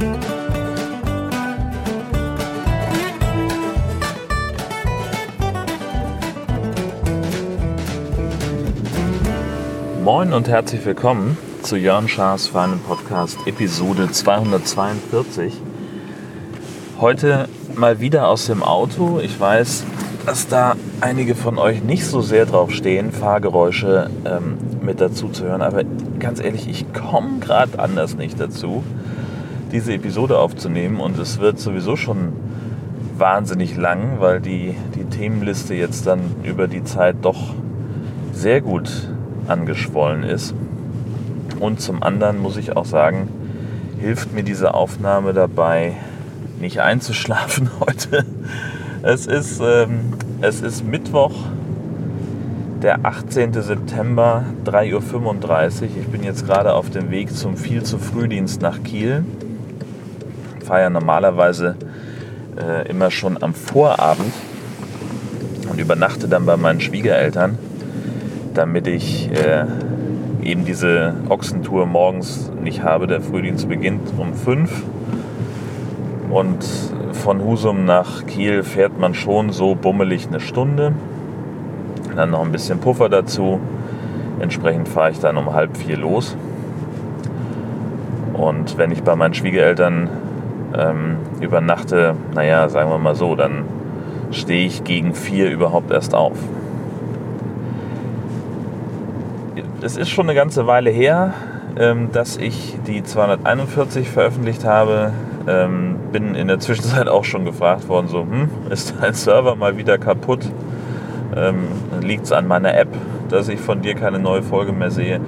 Moin und herzlich willkommen zu Jörn Schaas feinen Podcast Episode 242. Heute mal wieder aus dem Auto. Ich weiß, dass da einige von euch nicht so sehr drauf stehen, Fahrgeräusche ähm, mit dazu zu hören. Aber ganz ehrlich, ich komme gerade anders nicht dazu, diese Episode aufzunehmen. Und es wird sowieso schon wahnsinnig lang, weil die, die Themenliste jetzt dann über die Zeit doch sehr gut angeschwollen ist. Und zum anderen muss ich auch sagen, hilft mir diese Aufnahme dabei, nicht einzuschlafen heute. Es ist, ähm, es ist Mittwoch, der 18. September, 3.35 Uhr. Ich bin jetzt gerade auf dem Weg zum viel zu Frühdienst nach Kiel. Ja normalerweise äh, immer schon am Vorabend und übernachte dann bei meinen Schwiegereltern damit ich äh, eben diese Ochsentour morgens nicht habe. Der Frühdienst beginnt um 5 und von Husum nach Kiel fährt man schon so bummelig eine Stunde. Dann noch ein bisschen Puffer dazu. Entsprechend fahre ich dann um halb vier los. Und wenn ich bei meinen Schwiegereltern ähm, übernachte, naja, sagen wir mal so, dann stehe ich gegen vier überhaupt erst auf. es ist schon eine ganze Weile her, ähm, dass ich die 241 veröffentlicht habe. Ähm, bin in der Zwischenzeit auch schon gefragt worden, so, hm, ist dein Server mal wieder kaputt? Ähm, Liegt es an meiner App, dass ich von dir keine neue Folge mehr sehe?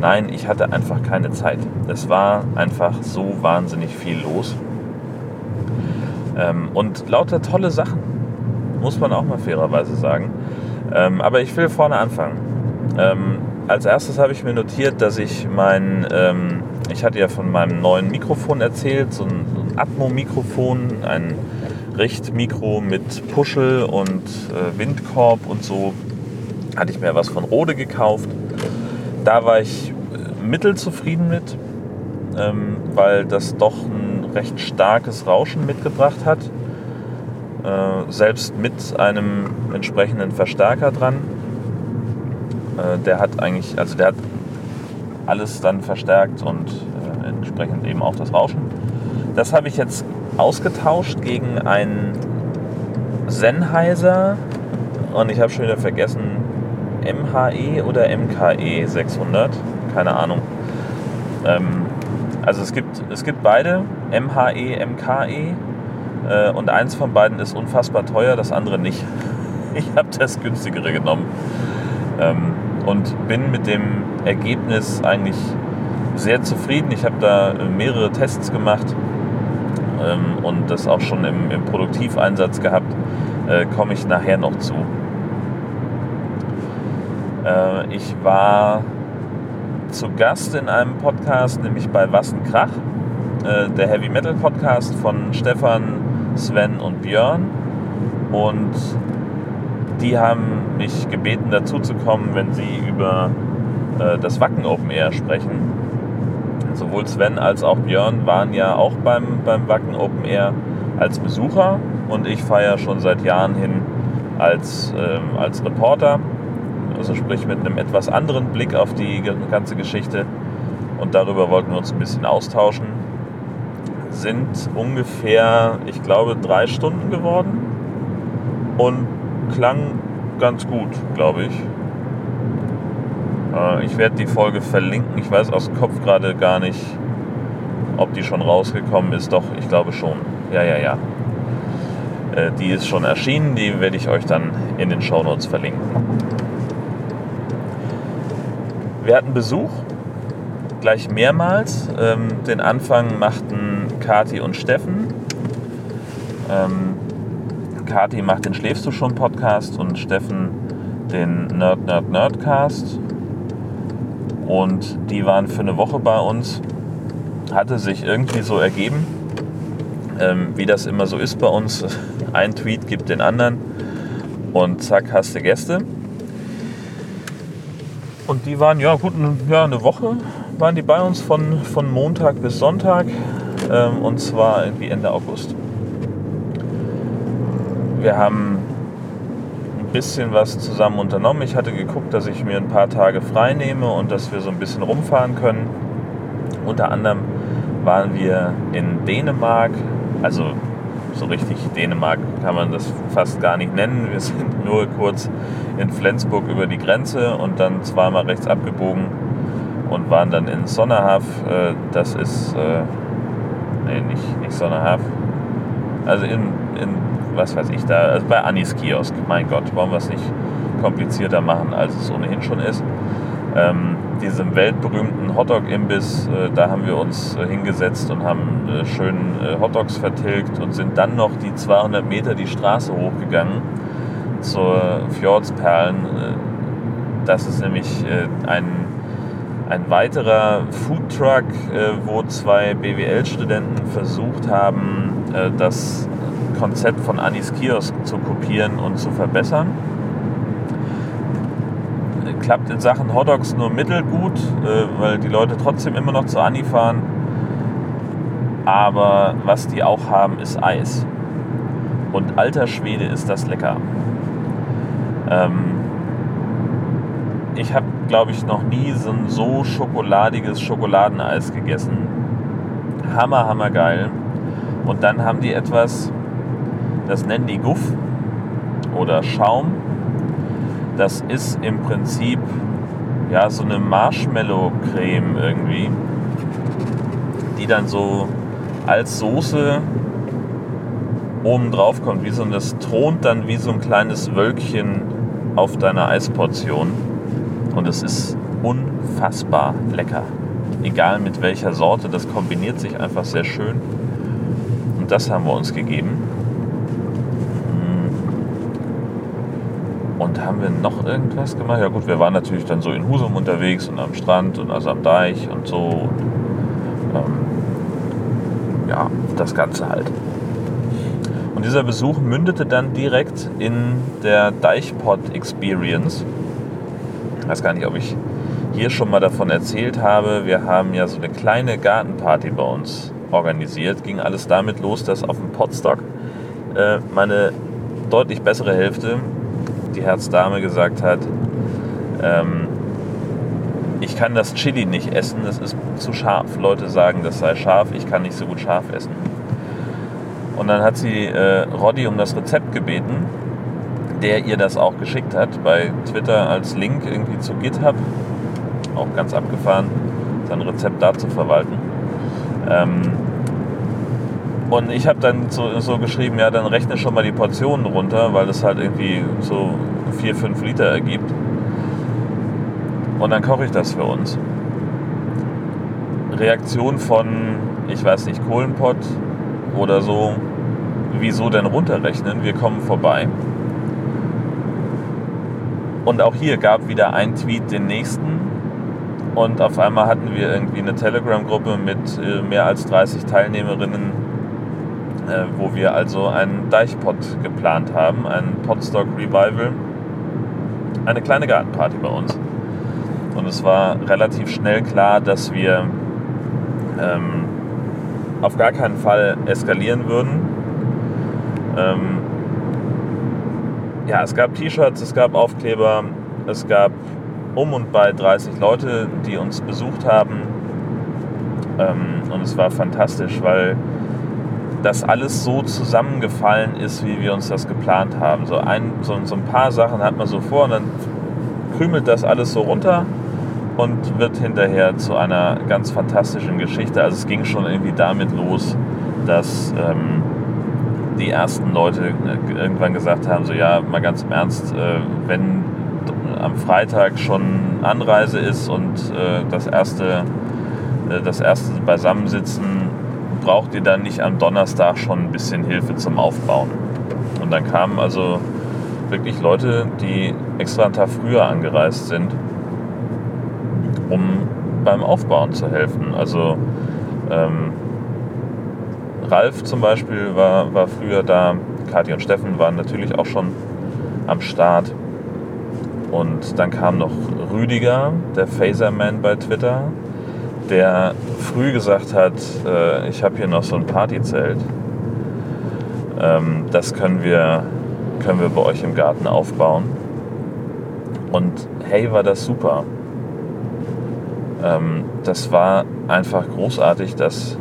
Nein, ich hatte einfach keine Zeit. Es war einfach so wahnsinnig viel los. Ähm, und lauter tolle Sachen, muss man auch mal fairerweise sagen. Ähm, aber ich will vorne anfangen. Ähm, als erstes habe ich mir notiert, dass ich mein, ähm, ich hatte ja von meinem neuen Mikrofon erzählt, so ein, Atmo-Mikrofon, ein Richtmikro mit Puschel und äh, Windkorb und so. Hatte ich mir was von Rode gekauft. Da war ich äh, mittelzufrieden mit, ähm, weil das doch ein recht starkes Rauschen mitgebracht hat. Äh, selbst mit einem entsprechenden Verstärker dran äh, der hat eigentlich, also der hat alles dann verstärkt und äh, entsprechend eben auch das Rauschen. Das habe ich jetzt ausgetauscht gegen einen Sennheiser und ich habe schon wieder vergessen, MHE oder MKE 600, keine Ahnung. Ähm, also es gibt, es gibt beide, MHE, MKE äh, und eins von beiden ist unfassbar teuer, das andere nicht. Ich habe das günstigere genommen. Ähm, und bin mit dem Ergebnis eigentlich sehr zufrieden. Ich habe da mehrere Tests gemacht ähm, und das auch schon im, im Produktiveinsatz gehabt. Äh, Komme ich nachher noch zu. Äh, ich war zu Gast in einem Podcast, nämlich bei Wassenkrach, äh, der Heavy Metal Podcast von Stefan, Sven und Björn. Und die haben mich gebeten, dazu zu kommen, wenn sie über äh, das Wacken Open Air sprechen. Sowohl Sven als auch Björn waren ja auch beim, beim Wacken Open Air als Besucher und ich feiere schon seit Jahren hin als, ähm, als Reporter, also sprich mit einem etwas anderen Blick auf die ganze Geschichte und darüber wollten wir uns ein bisschen austauschen. Sind ungefähr, ich glaube, drei Stunden geworden und klang ganz gut, glaube ich. Äh, ich werde die Folge verlinken. Ich weiß aus dem Kopf gerade gar nicht, ob die schon rausgekommen ist. Doch, ich glaube schon. Ja, ja, ja. Äh, die ist schon erschienen. Die werde ich euch dann in den Show Notes verlinken. Wir hatten Besuch, gleich mehrmals. Ähm, den Anfang machten Kati und Steffen. Ähm, Kati macht den Schläfst du schon Podcast und Steffen den Nerd Nerd Nerdcast. Und die waren für eine Woche bei uns. Hatte sich irgendwie so ergeben, ähm, wie das immer so ist bei uns. Ein Tweet gibt den anderen und zack, hast du Gäste. Und die waren, ja gut, ja, eine Woche waren die bei uns von, von Montag bis Sonntag. ähm, und zwar irgendwie Ende August. Wir haben ein bisschen was zusammen unternommen. Ich hatte geguckt, dass ich mir ein paar Tage frei nehme und dass wir so ein bisschen rumfahren können. Unter anderem waren wir in Dänemark, also so richtig Dänemark kann man das fast gar nicht nennen. Wir sind nur kurz in Flensburg über die Grenze und dann zweimal rechts abgebogen und waren dann in Sonnerhaf. Äh, das ist, äh, nee, nicht, nicht Sonnerhaf. Also in, in, was weiß ich da, also bei Anis Kiosk. Mein Gott, wollen wir es nicht komplizierter machen, als es ohnehin schon ist. Ähm, diesem weltberühmten Hotdog-Imbiss, äh, da haben wir uns äh, hingesetzt und haben äh, schön äh, Hotdogs vertilgt und sind dann noch die 200 Meter die Straße hochgegangen zur Fjordsperlen. Das ist nämlich ein, ein weiterer Foodtruck, wo zwei BWL-Studenten versucht haben, das Konzept von Anis Kiosk zu kopieren und zu verbessern klappt in Sachen Hotdogs nur mittelgut, äh, weil die Leute trotzdem immer noch zu Ani fahren. Aber was die auch haben, ist Eis. Und alter Schwede ist das lecker. Ähm, ich habe, glaube ich, noch nie so ein so schokoladiges Schokoladeneis gegessen. Hammer, hammer geil. Und dann haben die etwas, das nennen die Guff oder Schaum das ist im Prinzip ja so eine Marshmallow-Creme irgendwie, die dann so als Soße oben drauf kommt, wie so und das thront dann wie so ein kleines Wölkchen auf deiner Eisportion und es ist unfassbar lecker. Egal mit welcher Sorte, das kombiniert sich einfach sehr schön. Und das haben wir uns gegeben. Und haben wir noch irgendwas gemacht? Ja gut, wir waren natürlich dann so in Husum unterwegs und am Strand und also am Deich und so. Und, ähm, ja, das Ganze halt. Und dieser Besuch mündete dann direkt in der Deichpot Experience. Ich weiß gar nicht, ob ich hier schon mal davon erzählt habe. Wir haben ja so eine kleine Gartenparty bei uns organisiert. Ging alles damit los, dass auf dem Potstock äh, meine deutlich bessere Hälfte die Herzdame gesagt hat, ähm, ich kann das Chili nicht essen, das ist zu scharf. Leute sagen, das sei scharf, ich kann nicht so gut scharf essen. Und dann hat sie äh, Roddy um das Rezept gebeten, der ihr das auch geschickt hat, bei Twitter als Link irgendwie zu GitHub. Auch ganz abgefahren, sein Rezept da zu verwalten. Ähm, und ich habe dann so, so, geschrieben, ja, dann rechne schon mal die Portionen runter, weil das halt irgendwie so 4, 5 Liter ergibt. Und dann koche ich das für uns. Reaktion von, ich weiß nicht, Kohlenpott oder so, wieso denn runterrechnen? Wir kommen vorbei. Und auch hier gab wieder ein Tweet den nächsten. Und auf einmal hatten wir irgendwie eine Telegram-Gruppe mit äh, mehr als 30 Teilnehmerinnen, äh, wo wir also einen Deichpot geplant haben, einen Potstock Revival, eine kleine Gartenparty bei uns. Und es war relativ schnell klar, dass wir ähm, auf gar keinen Fall eskalieren würden. Ähm, ja, es gab T-Shirts, es gab Aufkleber, es gab um und bei 30 Leute, die uns besucht haben. Ähm, und es war fantastisch, weil dass alles so zusammengefallen ist, wie wir uns das geplant haben. So ein, so, so ein paar Sachen hat man so vor und dann krümelt das alles so runter und wird hinterher zu einer ganz fantastischen Geschichte. Also es ging schon irgendwie damit los, dass ähm, die ersten Leute irgendwann gesagt haben, so ja, mal ganz im Ernst, äh, wenn am Freitag schon Anreise ist und äh, das erste äh, das erste Beisammensitzen braucht ihr dann nicht am Donnerstag schon ein bisschen Hilfe zum Aufbauen. Und dann kamen also wirklich Leute, die extra einen Tag früher angereist sind, um beim Aufbauen zu helfen. Also ähm, Ralf zum Beispiel war, war früher da, Kathi und Steffen waren natürlich auch schon am Start. Und dann kam noch Rüdiger, der Phaserman bei Twitter, der früh gesagt hat, äh, ich habe hier noch so ein Partyzelt. Ähm, das können wir, können wir bei euch im Garten aufbauen. Und hey, war das super. Ähm, das war einfach großartig, dass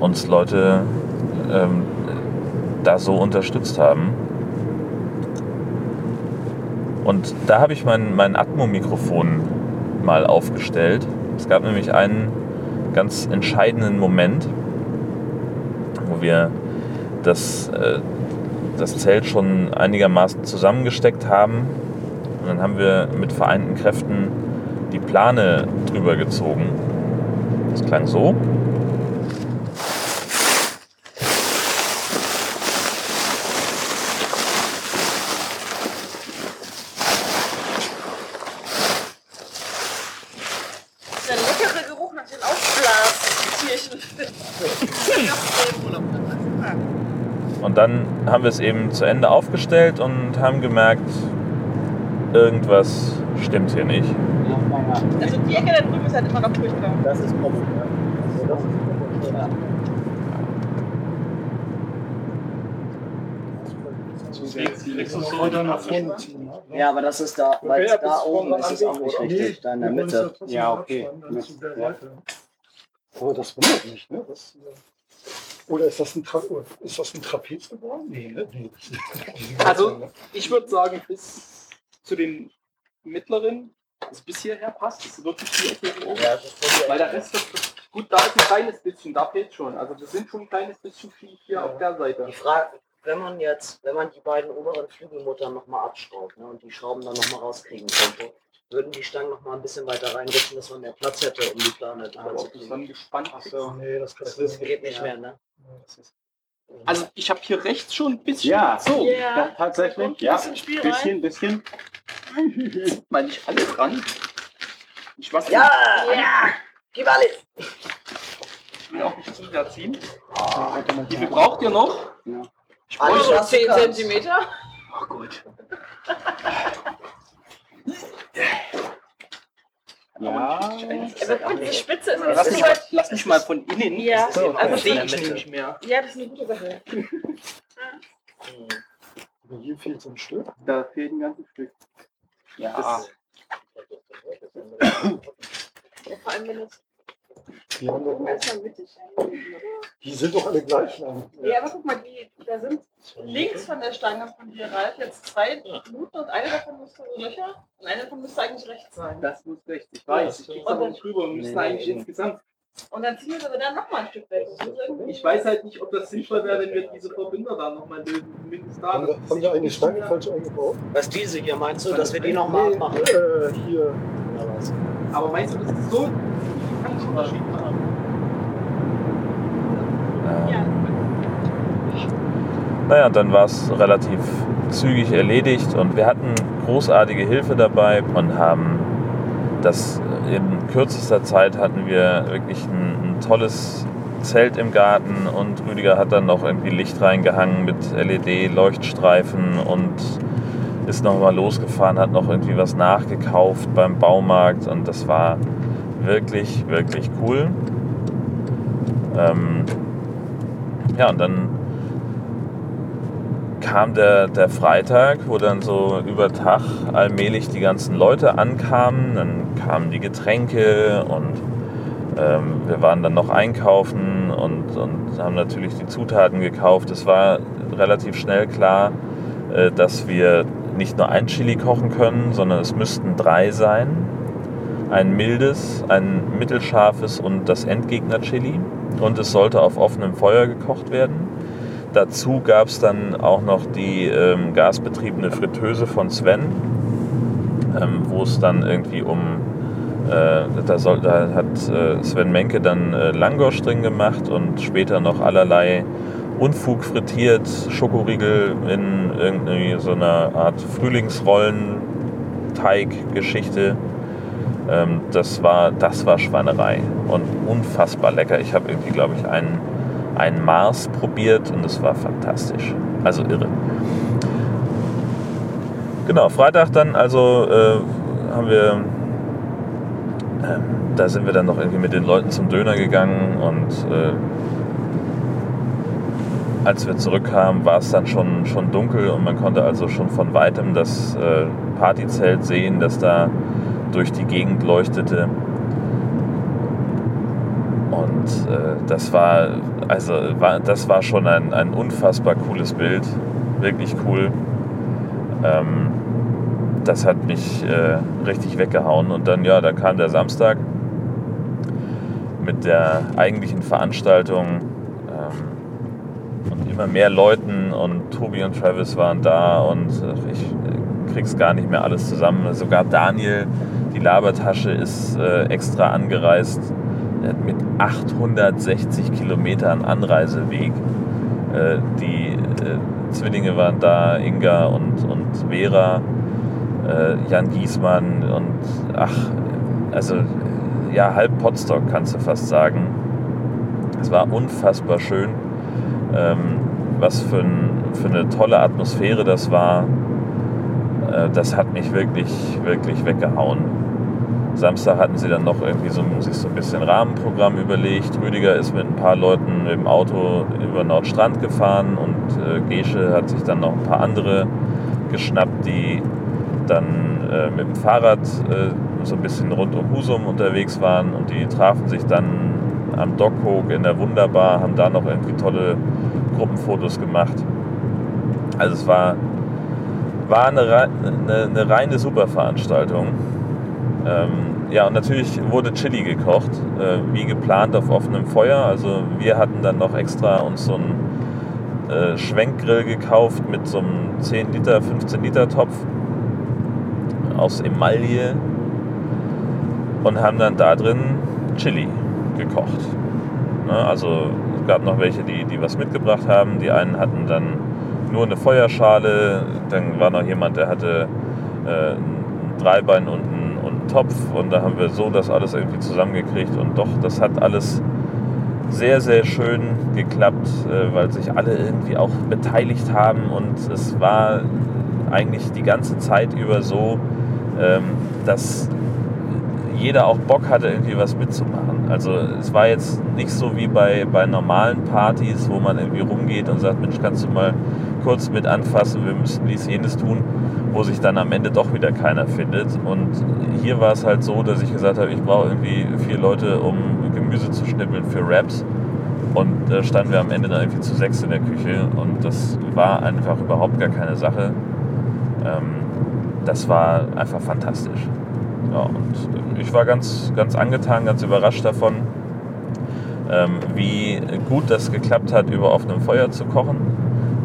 uns Leute ähm, da so unterstützt haben. Und da habe ich mein, mein Atmo-Mikrofon mal aufgestellt. Es gab nämlich einen ganz entscheidenden Moment, wo wir das, äh, das Zelt schon einigermaßen zusammengesteckt haben. Und dann haben wir mit vereinten Kräften die Plane drüber gezogen. Das klang so. Der leckere Geruch nach den Aufblastierchen. Und dann haben wir es eben zu Ende aufgestellt und haben gemerkt, irgendwas stimmt hier nicht. Also die Ecke da drüben ist halt immer noch furchtbar. Das ist Pommes. Ne? Also das ist Pommes. Ja, aber das ist da, weil es da oben ist, ist auch nicht richtig. Da in der Mitte. Ja, okay. Ja. Aber das wundert mich, ne? Das, äh, oder ist das ein, Tra ist das ein Trapez geworden? Nee, ne? nee. Also ich würde sagen, bis zu den mittleren, also bis hierher passt, ist wirklich Ecke hier oben. Ja, Weil der Rest ist gut, da ist ein kleines bisschen, da fehlt schon. Also wir sind schon ein kleines bisschen schief hier auf der Seite. Die Frage, wenn man jetzt, wenn man die beiden oberen Flügelmuttern nochmal abschraubt ne, und die Schrauben dann nochmal rauskriegen könnte, würden die Stangen nochmal ein bisschen weiter reinrutschen, dass man mehr Platz hätte, um die Plane drüber Aber zu kriegen. dann gespannt ist. so. Nee, das, Das das, geht nicht mehr, ne? Also ich habe hier rechts schon ein bisschen Ja. so. Ja. Ja, tatsächlich. Ein Ja, bisschen Spiel rein. bisschen, bisschen. Sind mal nicht alle dran. Ich weiß Ja! Ja. Gib alles! Ich will auch nicht zu sehr ziehen. Wie viel braucht ihr noch? Ja. Ich du 10 kannst. Zentimeter. Oh gut. Ja. Gut, die Spitze ist Lass mich, halt. lass mich mal von innen. Ja, Das ist ja also sehe ich nämlich mehr. Ja, das ist eine gute Sache. aber hier fehlt so ein Stück. Da fehlt ein ganzes Stück. Ja. Ja, vor allem, wenn es Die, haben doch, die sind doch alle gleich lang. Ja, aber guck mal, die, da sind links von der Stange von dir, Ralf, jetzt zwei Minuten und eine davon müsste so Löcher und eine davon müsste eigentlich rechts sein. Das muss rechts. Ich weiß. Ich krieg's aber nicht rüber. Müssen Nee, eigentlich nee. insgesamt. Und dann ziehen wir es aber dann nochmal ein Stück weg. Ich weiß halt nicht, ob das sinnvoll wäre, wenn wir diese Verbinder da nochmal lösen. Zumindest da. Haben wir, haben wir eine Stange falsch eingebaut? Was diese hier meinst du, dass wir die nochmal abmachen? äh, hier. Aber meinst du, das ist so Unterschied? Äh, Ja, Naja, dann war es relativ zügig erledigt und wir hatten großartige Hilfe dabei und haben das in kürzester Zeit hatten wir wirklich ein, ein tolles Zelt im Garten und Rüdiger hat dann noch irgendwie Licht reingehangen mit LED-Leuchtstreifen und ist nochmal losgefahren, hat noch irgendwie was nachgekauft beim Baumarkt und das war wirklich, wirklich cool. Ähm, ja, und dann kam der, der Freitag, wo dann so über Tag allmählich die ganzen Leute ankamen. Dann kamen die Getränke und ähm, wir waren dann noch einkaufen und, und haben natürlich die Zutaten gekauft. Es war relativ schnell klar, äh, dass wir nicht nur ein Chili kochen können, sondern es müssten drei sein. Ein mildes, ein mittelscharfes und das Endgegner-Chili. Und es sollte auf offenem Feuer gekocht werden. Dazu gab es dann auch noch die ähm, gasbetriebene Fritteuse von Sven, ähm, wo es dann irgendwie um, äh, da, soll, da hat äh, Sven Menke dann äh, Langosch drin gemacht und später noch allerlei Unfug frittiert, Schokoriegel in irgendwie so einer Art Frühlingsrollenteig-Geschichte. Ähm, das, war, das war Schweinerei und unfassbar lecker. Ich habe irgendwie, glaube ich, einen ein Mars probiert und es war fantastisch. Also irre. Genau, Freitag dann also äh, haben wir ähm, da sind wir dann noch irgendwie mit den Leuten zum Döner gegangen und äh, als wir zurückkamen, war es dann schon, schon dunkel und man konnte also schon von weitem das äh, Partyzelt sehen, das da durch die Gegend leuchtete. Und äh, das war, also war, das war schon ein, ein unfassbar cooles Bild, wirklich cool. Ähm, das hat mich äh, richtig weggehauen. Und dann, ja, dann kam der Samstag mit der eigentlichen Veranstaltung ähm, und immer mehr Leuten und Tobi und Travis waren da und äh, ich äh, krieg's gar nicht mehr alles zusammen. Sogar Daniel, die Labertasche, ist äh, extra angereist mit 860 Kilometern Anreiseweg. Äh, die äh, Zwillinge waren da, Inga und, und Vera, äh, Jan Giesmann und ach, also ja, halb Potstock kannst du fast sagen. Es war unfassbar schön. Ähm, was für, ein, für eine tolle Atmosphäre das war. Äh, das hat mich wirklich, wirklich weggehauen. Samstag hatten sie dann noch irgendwie so, sich so ein bisschen Rahmenprogramm überlegt. Rüdiger ist mit ein paar Leuten im Auto über Nordstrand gefahren und äh, Gesche hat sich dann noch ein paar andere geschnappt, die dann äh, mit dem Fahrrad äh, so ein bisschen rund um Husum unterwegs waren und die trafen sich dann am Dockhook in der Wunderbar, haben da noch irgendwie tolle Gruppenfotos gemacht. Also es war, war eine, eine, eine reine Superveranstaltung. Ähm, ja, und natürlich wurde Chili gekocht, äh, wie geplant auf offenem Feuer. Also wir hatten dann noch extra uns so einen äh, Schwenkgrill gekauft mit so einem 10 Liter, 15 Liter Topf aus Emaille und haben dann da drin Chili gekocht. Ne, also es gab noch welche, die, die was mitgebracht haben. Die einen hatten dann nur eine Feuerschale, dann war noch jemand, der hatte äh, ein Dreibein und einen, und einen Topf und da haben wir so das alles irgendwie zusammengekriegt und doch, das hat alles sehr, sehr schön geklappt, äh, weil sich alle irgendwie auch beteiligt haben und es war eigentlich die ganze Zeit über so, ähm, dass jeder auch Bock hatte, irgendwie was mitzumachen. Also es war jetzt nicht so wie bei, bei normalen Partys, wo man irgendwie rumgeht und sagt, Mensch, kannst du mal kurz mit anfassen, wir müssen dies, jenes tun, wo sich dann am Ende doch wieder keiner findet. Und hier war es halt so, dass ich gesagt habe, ich brauche irgendwie vier Leute, um Gemüse zu schnippeln für Wraps. Und da standen wir am Ende dann irgendwie zu sechs in der Küche und das war einfach überhaupt gar keine Sache. Ähm, das war einfach fantastisch. Ja, und ich war ganz, ganz angetan, ganz überrascht davon, ähm, wie gut das geklappt hat, über offenem Feuer zu kochen.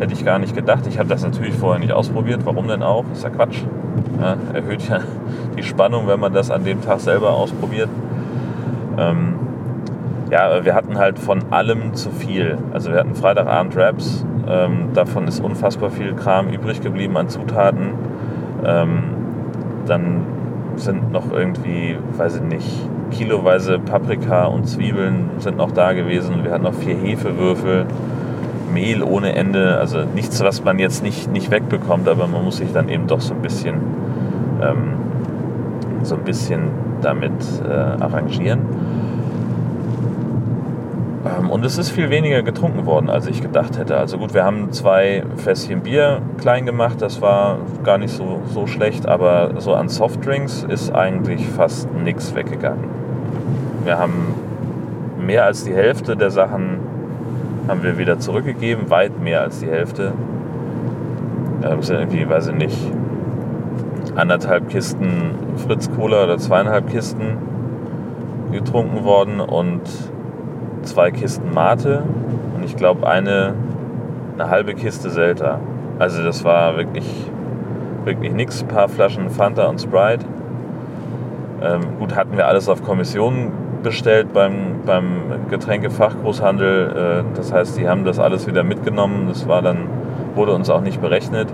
Hätte ich gar nicht gedacht. Ich habe das natürlich vorher nicht ausprobiert. Warum denn auch? Ist ja Quatsch. Ja, erhöht ja die Spannung, wenn man das an dem Tag selber ausprobiert. Ähm, ja, wir hatten halt von allem zu viel. Also wir hatten Freitagabend Raps. Ähm, davon ist unfassbar viel Kram übrig geblieben an Zutaten. Ähm, dann sind noch irgendwie, weiß ich nicht, kiloweise Paprika und Zwiebeln sind noch da gewesen. Wir hatten noch vier Hefewürfel, Mehl ohne Ende. Also nichts, was man jetzt nicht, nicht wegbekommt, aber man muss sich dann eben doch so ein bisschen, ähm, so ein bisschen damit äh, arrangieren. Ähm, und es ist viel weniger getrunken worden, als ich gedacht hätte. Also gut, wir haben zwei Fässchen Bier klein gemacht, das war gar nicht so, so schlecht, aber so an Softdrinks ist eigentlich fast nichts weggegangen. Wir haben mehr als die Hälfte der Sachen haben wir wieder zurückgegeben, weit mehr als die Hälfte. Das sind irgendwie, weiß ich nicht, anderthalb Kisten Fritz Cola oder zweieinhalb Kisten getrunken worden und zwei Kisten Mate und ich glaube eine, eine halbe Kiste Selta. Also das war wirklich, wirklich nichts. Ein paar Flaschen Fanta und Sprite. Ähm, gut, hatten wir alles auf Kommission bestellt beim, beim Getränkefachgroßhandel. Äh, das heißt, die haben das alles wieder mitgenommen. Das war dann, wurde uns auch nicht berechnet.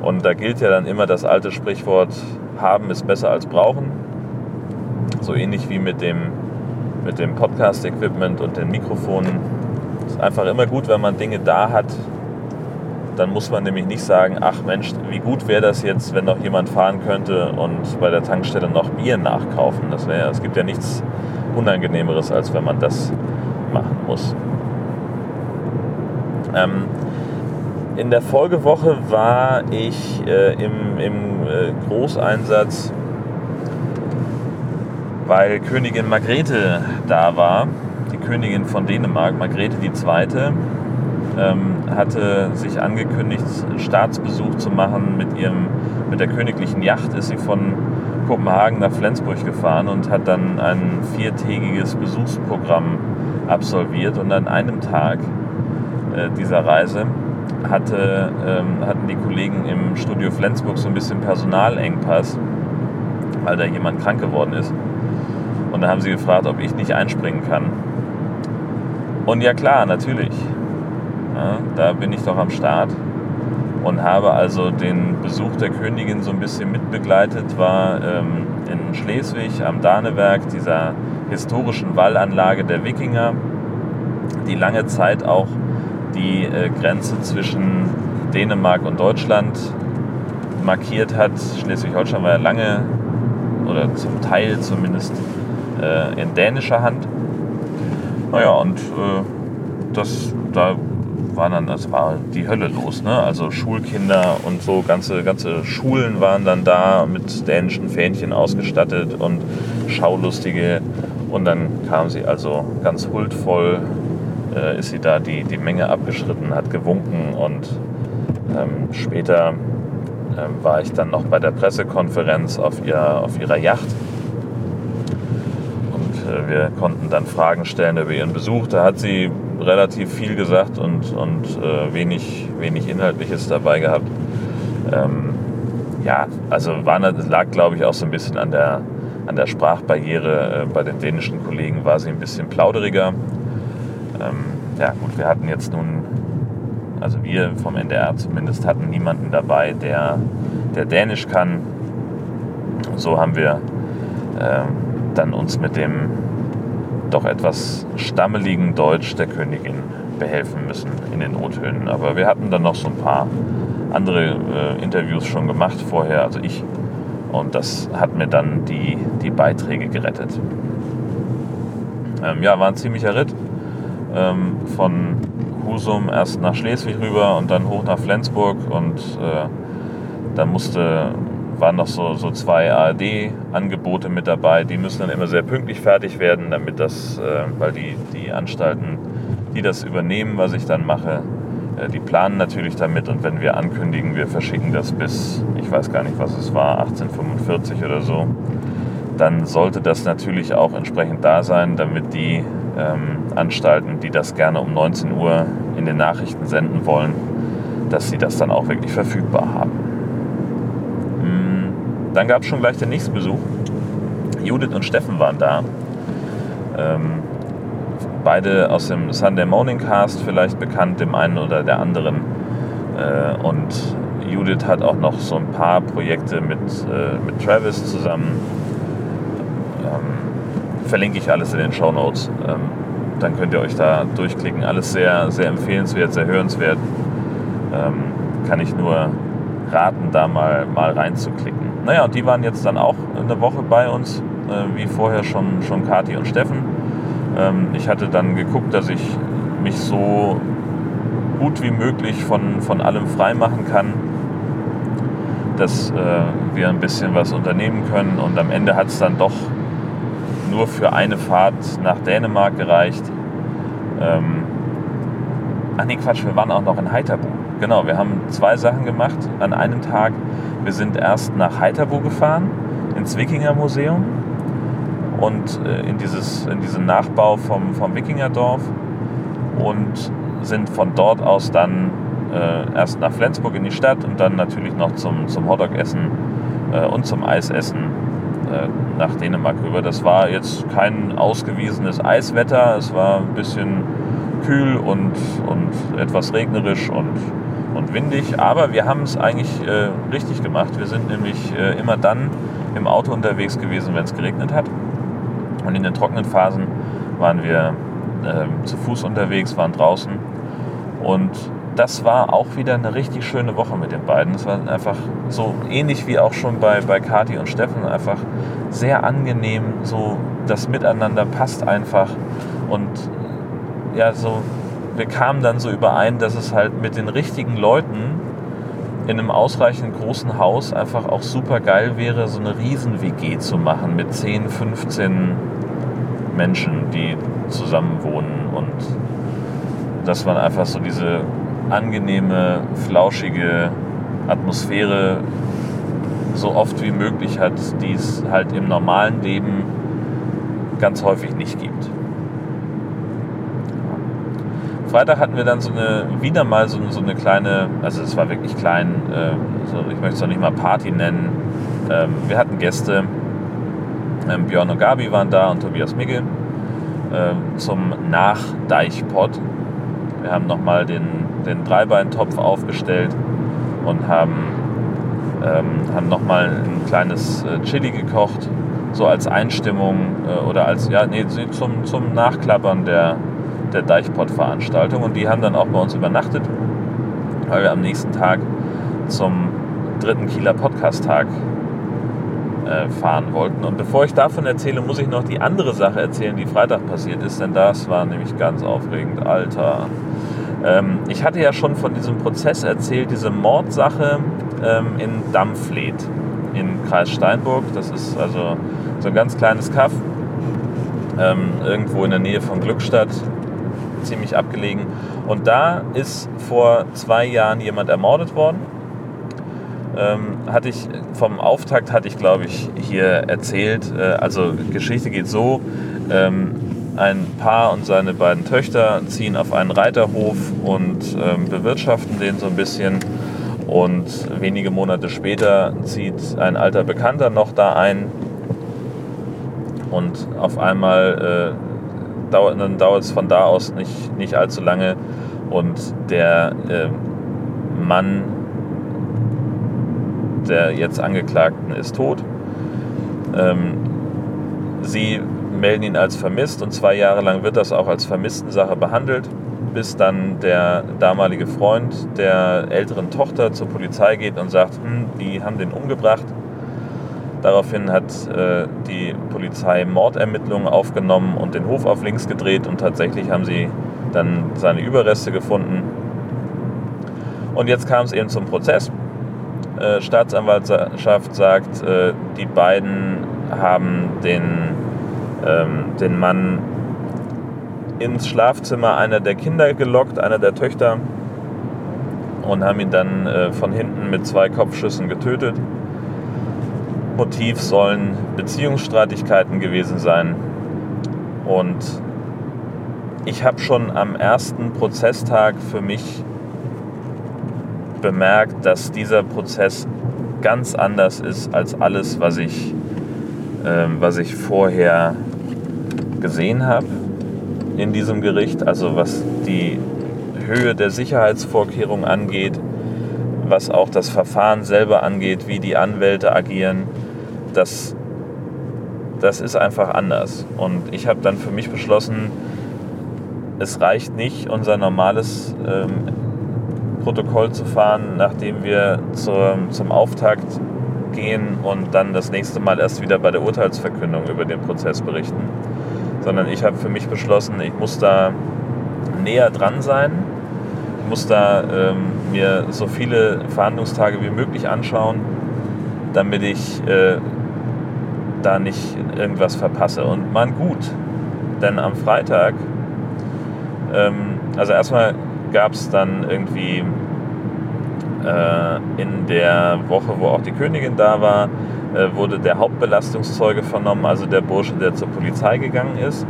Und da gilt ja dann immer das alte Sprichwort, haben ist besser als brauchen. So ähnlich wie mit dem, mit dem Podcast-Equipment und den Mikrofonen. Es ist einfach immer gut, wenn man Dinge da hat, Dann muss man nämlich nicht sagen, ach Mensch, wie gut wäre das jetzt, wenn noch jemand fahren könnte und bei der Tankstelle noch Bier nachkaufen. Das wär, es gibt ja nichts Unangenehmeres, als wenn man das machen muss. Ähm, in der Folgewoche war ich äh, im, im äh, Großeinsatz, weil Königin Margrethe da war, die Königin von Dänemark, Margrethe II., ähm, hatte sich angekündigt, Staatsbesuch zu machen mit, ihrem, mit der königlichen Yacht. Ist sie von Kopenhagen nach Flensburg gefahren und hat dann ein viertägiges Besuchsprogramm absolviert. Und an einem Tag äh, dieser Reise hatte, ähm, hatten die Kollegen im Studio Flensburg so ein bisschen Personalengpass, weil da jemand krank geworden ist. Und da haben sie gefragt, ob ich nicht einspringen kann. Und ja klar, natürlich. Ja, da bin ich doch am Start und habe also den Besuch der Königin so ein bisschen mitbegleitet, war ähm, in Schleswig am Danewerk, dieser historischen Wallanlage der Wikinger, die lange Zeit auch die äh, Grenze zwischen Dänemark und Deutschland markiert hat. Schleswig-Holstein war ja lange oder zum Teil zumindest äh, in dänischer Hand. Naja, und äh, das, da war dann, das war die Hölle los, ne? Also Schulkinder und so, ganze, ganze Schulen waren dann da mit dänischen Fähnchen ausgestattet und Schaulustige. Und dann kam sie also ganz huldvoll, äh, ist sie da die, die Menge abgeschritten, hat gewunken und ähm, später ähm, war ich dann noch bei der Pressekonferenz auf, ihr, auf ihrer Yacht und wir konnten dann Fragen stellen über ihren Besuch. Da hat sie relativ viel gesagt und, und äh, wenig, wenig Inhaltliches dabei gehabt. Ähm, ja, also war, lag glaube ich auch so ein bisschen an der, an der Sprachbarriere. Äh, bei den dänischen Kollegen war sie ein bisschen plauderiger. Ähm, ja gut, wir hatten jetzt nun, also wir vom NDR zumindest hatten niemanden dabei, der, der Dänisch kann. So haben wir ähm, dann uns mit dem doch etwas stammeligen Deutsch der Königin behelfen müssen in den O-Tönen. Aber wir hatten dann noch so ein paar andere äh, Interviews schon gemacht vorher, also ich. Und das hat mir dann die, die Beiträge gerettet. Ähm, ja, war ein ziemlicher Ritt. Ähm, von Husum erst nach Schleswig rüber und dann hoch nach Flensburg. Und äh, dann musste waren noch so, so zwei ARD-Angebote mit dabei. Die müssen dann immer sehr pünktlich fertig werden, damit das, äh, weil die, die Anstalten, die das übernehmen, was ich dann mache, äh, die planen natürlich damit. Und wenn wir ankündigen, wir verschicken das bis, ich weiß gar nicht, was es war, 1845 oder so, dann sollte das natürlich auch entsprechend da sein, damit die ähm, Anstalten, die das gerne um 19 Uhr in den Nachrichten senden wollen, dass sie das dann auch wirklich verfügbar haben. Dann gab es schon gleich den nächsten Besuch. Judith und Steffen waren da. Ähm, beide aus dem Sunday Morning Cast vielleicht bekannt, dem einen oder der anderen. Äh, und Judith hat auch noch so ein paar Projekte mit, äh, mit Travis zusammen. Ähm, verlinke ich alles in den Show Notes. Ähm, dann könnt ihr euch da durchklicken. Alles sehr, sehr empfehlenswert, sehr hörenswert. Ähm, kann ich nur raten, da mal, mal reinzuklicken. Naja, und die waren jetzt dann auch eine Woche bei uns, äh, wie vorher schon, schon Kati und Steffen. Ähm, ich hatte dann geguckt, dass ich mich so gut wie möglich von, von allem frei machen kann, dass äh, wir ein bisschen was unternehmen können. Und am Ende hat es dann doch nur für eine Fahrt nach Dänemark gereicht. Ähm, ach nee, Quatsch, wir waren auch noch in Heiterbu. Genau, wir haben zwei Sachen gemacht an einem Tag. Wir sind erst nach Heiterbu gefahren, ins Wikinger Museum und äh, in, dieses, in diesen Nachbau vom, vom Wikingerdorf und sind von dort aus dann äh, erst nach Flensburg in die Stadt und dann natürlich noch zum, zum Hotdog-Essen äh, und zum Eisessen äh, nach Dänemark rüber. Das war jetzt kein ausgewiesenes Eiswetter, es war ein bisschen kühl und, und etwas regnerisch und und windig, aber wir haben es eigentlich äh, richtig gemacht. Wir sind nämlich äh, immer dann im Auto unterwegs gewesen, wenn es geregnet hat. Und in den trockenen Phasen waren wir äh, zu Fuß unterwegs, waren draußen. Und das war auch wieder eine richtig schöne Woche mit den beiden. Es war einfach so ähnlich wie auch schon bei, bei Kati und Steffen, einfach sehr angenehm, so das Miteinander passt einfach und ja, so wir kamen dann so überein, dass es halt mit den richtigen Leuten in einem ausreichend großen Haus einfach auch super geil wäre, so eine Riesen-WG zu machen mit 10, 15 Menschen, die zusammen wohnen und dass man einfach so diese angenehme, flauschige Atmosphäre so oft wie möglich hat, die es halt im normalen Leben ganz häufig nicht gibt. Freitag hatten wir dann so eine, wieder mal so, so eine kleine, also es war wirklich klein, äh, so, ich möchte es noch nicht mal Party nennen. Ähm, wir hatten Gäste, ähm, Björn und Gabi waren da und Tobias Migge äh, zum Nachdeichpot. Wir haben nochmal den, den Dreibeinttopf aufgestellt und haben, ähm, haben nochmal ein kleines äh, Chili gekocht, so als Einstimmung äh, oder als, ja, nee, zum, zum Nachklappern der, der Deichpott-Veranstaltung. Und die haben dann auch bei uns übernachtet, weil wir am nächsten Tag zum dritten Kieler Podcast-Tag äh, fahren wollten. Und bevor ich davon erzähle, muss ich noch die andere Sache erzählen, die Freitag passiert ist, denn das war nämlich ganz aufregend, Alter. Ähm, ich hatte ja schon von diesem Prozess erzählt, diese Mordsache ähm, in Dampfleth in Kreis Steinburg. Das ist also so ein ganz kleines Kaff, ähm, irgendwo in der Nähe von Glückstadt, ziemlich abgelegen. Und da ist vor zwei Jahren jemand ermordet worden. Ähm, hatte ich vom Auftakt hatte ich glaube ich hier erzählt. Äh, also Geschichte geht so: ähm, Ein Paar und seine beiden Töchter ziehen auf einen Reiterhof und ähm, bewirtschaften den so ein bisschen. Und wenige Monate später zieht ein alter Bekannter noch da ein. Und auf einmal äh, dauert, dann dauert es von da aus nicht, nicht allzu lange. Und der äh, Mann der jetzt Angeklagten ist tot. Ähm, sie melden ihn als vermisst und zwei Jahre lang wird das auch als Vermisstensache behandelt, bis dann der damalige Freund der älteren Tochter zur Polizei geht und sagt, hm, die haben den umgebracht. Daraufhin hat äh, die Polizei Mordermittlungen aufgenommen und den Hof auf links gedreht und tatsächlich haben sie dann seine Überreste gefunden. Und jetzt kam es eben zum Prozess. Äh, Staatsanwaltschaft sagt, äh, die beiden haben den, ähm, den Mann ins Schlafzimmer einer der Kinder gelockt, einer der Töchter, und haben ihn dann äh, von hinten mit zwei Kopfschüssen getötet. Motiv sollen Beziehungsstreitigkeiten gewesen sein. Und ich habe schon am ersten Prozesstag für mich bemerkt, dass dieser Prozess ganz anders ist als alles, was ich, ähm, was ich vorher gesehen habe in diesem Gericht. Also was die Höhe der Sicherheitsvorkehrungen angeht, was auch das Verfahren selber angeht, wie die Anwälte agieren, das, das ist einfach anders. Und ich habe dann für mich beschlossen, es reicht nicht, unser normales ähm, Protokoll zu fahren, nachdem wir zur, zum Auftakt gehen und dann das nächste Mal erst wieder bei der Urteilsverkündung über den Prozess berichten. Sondern ich habe für mich beschlossen, ich muss da näher dran sein. Ich muss da ähm, mir so viele Verhandlungstage wie möglich anschauen, damit ich äh, da nicht irgendwas verpasse. Und man gut, denn am Freitag, ähm, also erstmal gab es dann irgendwie äh, in der Woche, wo auch die Königin da war, äh, wurde der Hauptbelastungszeuge vernommen, also der Bursche, der zur Polizei gegangen ist.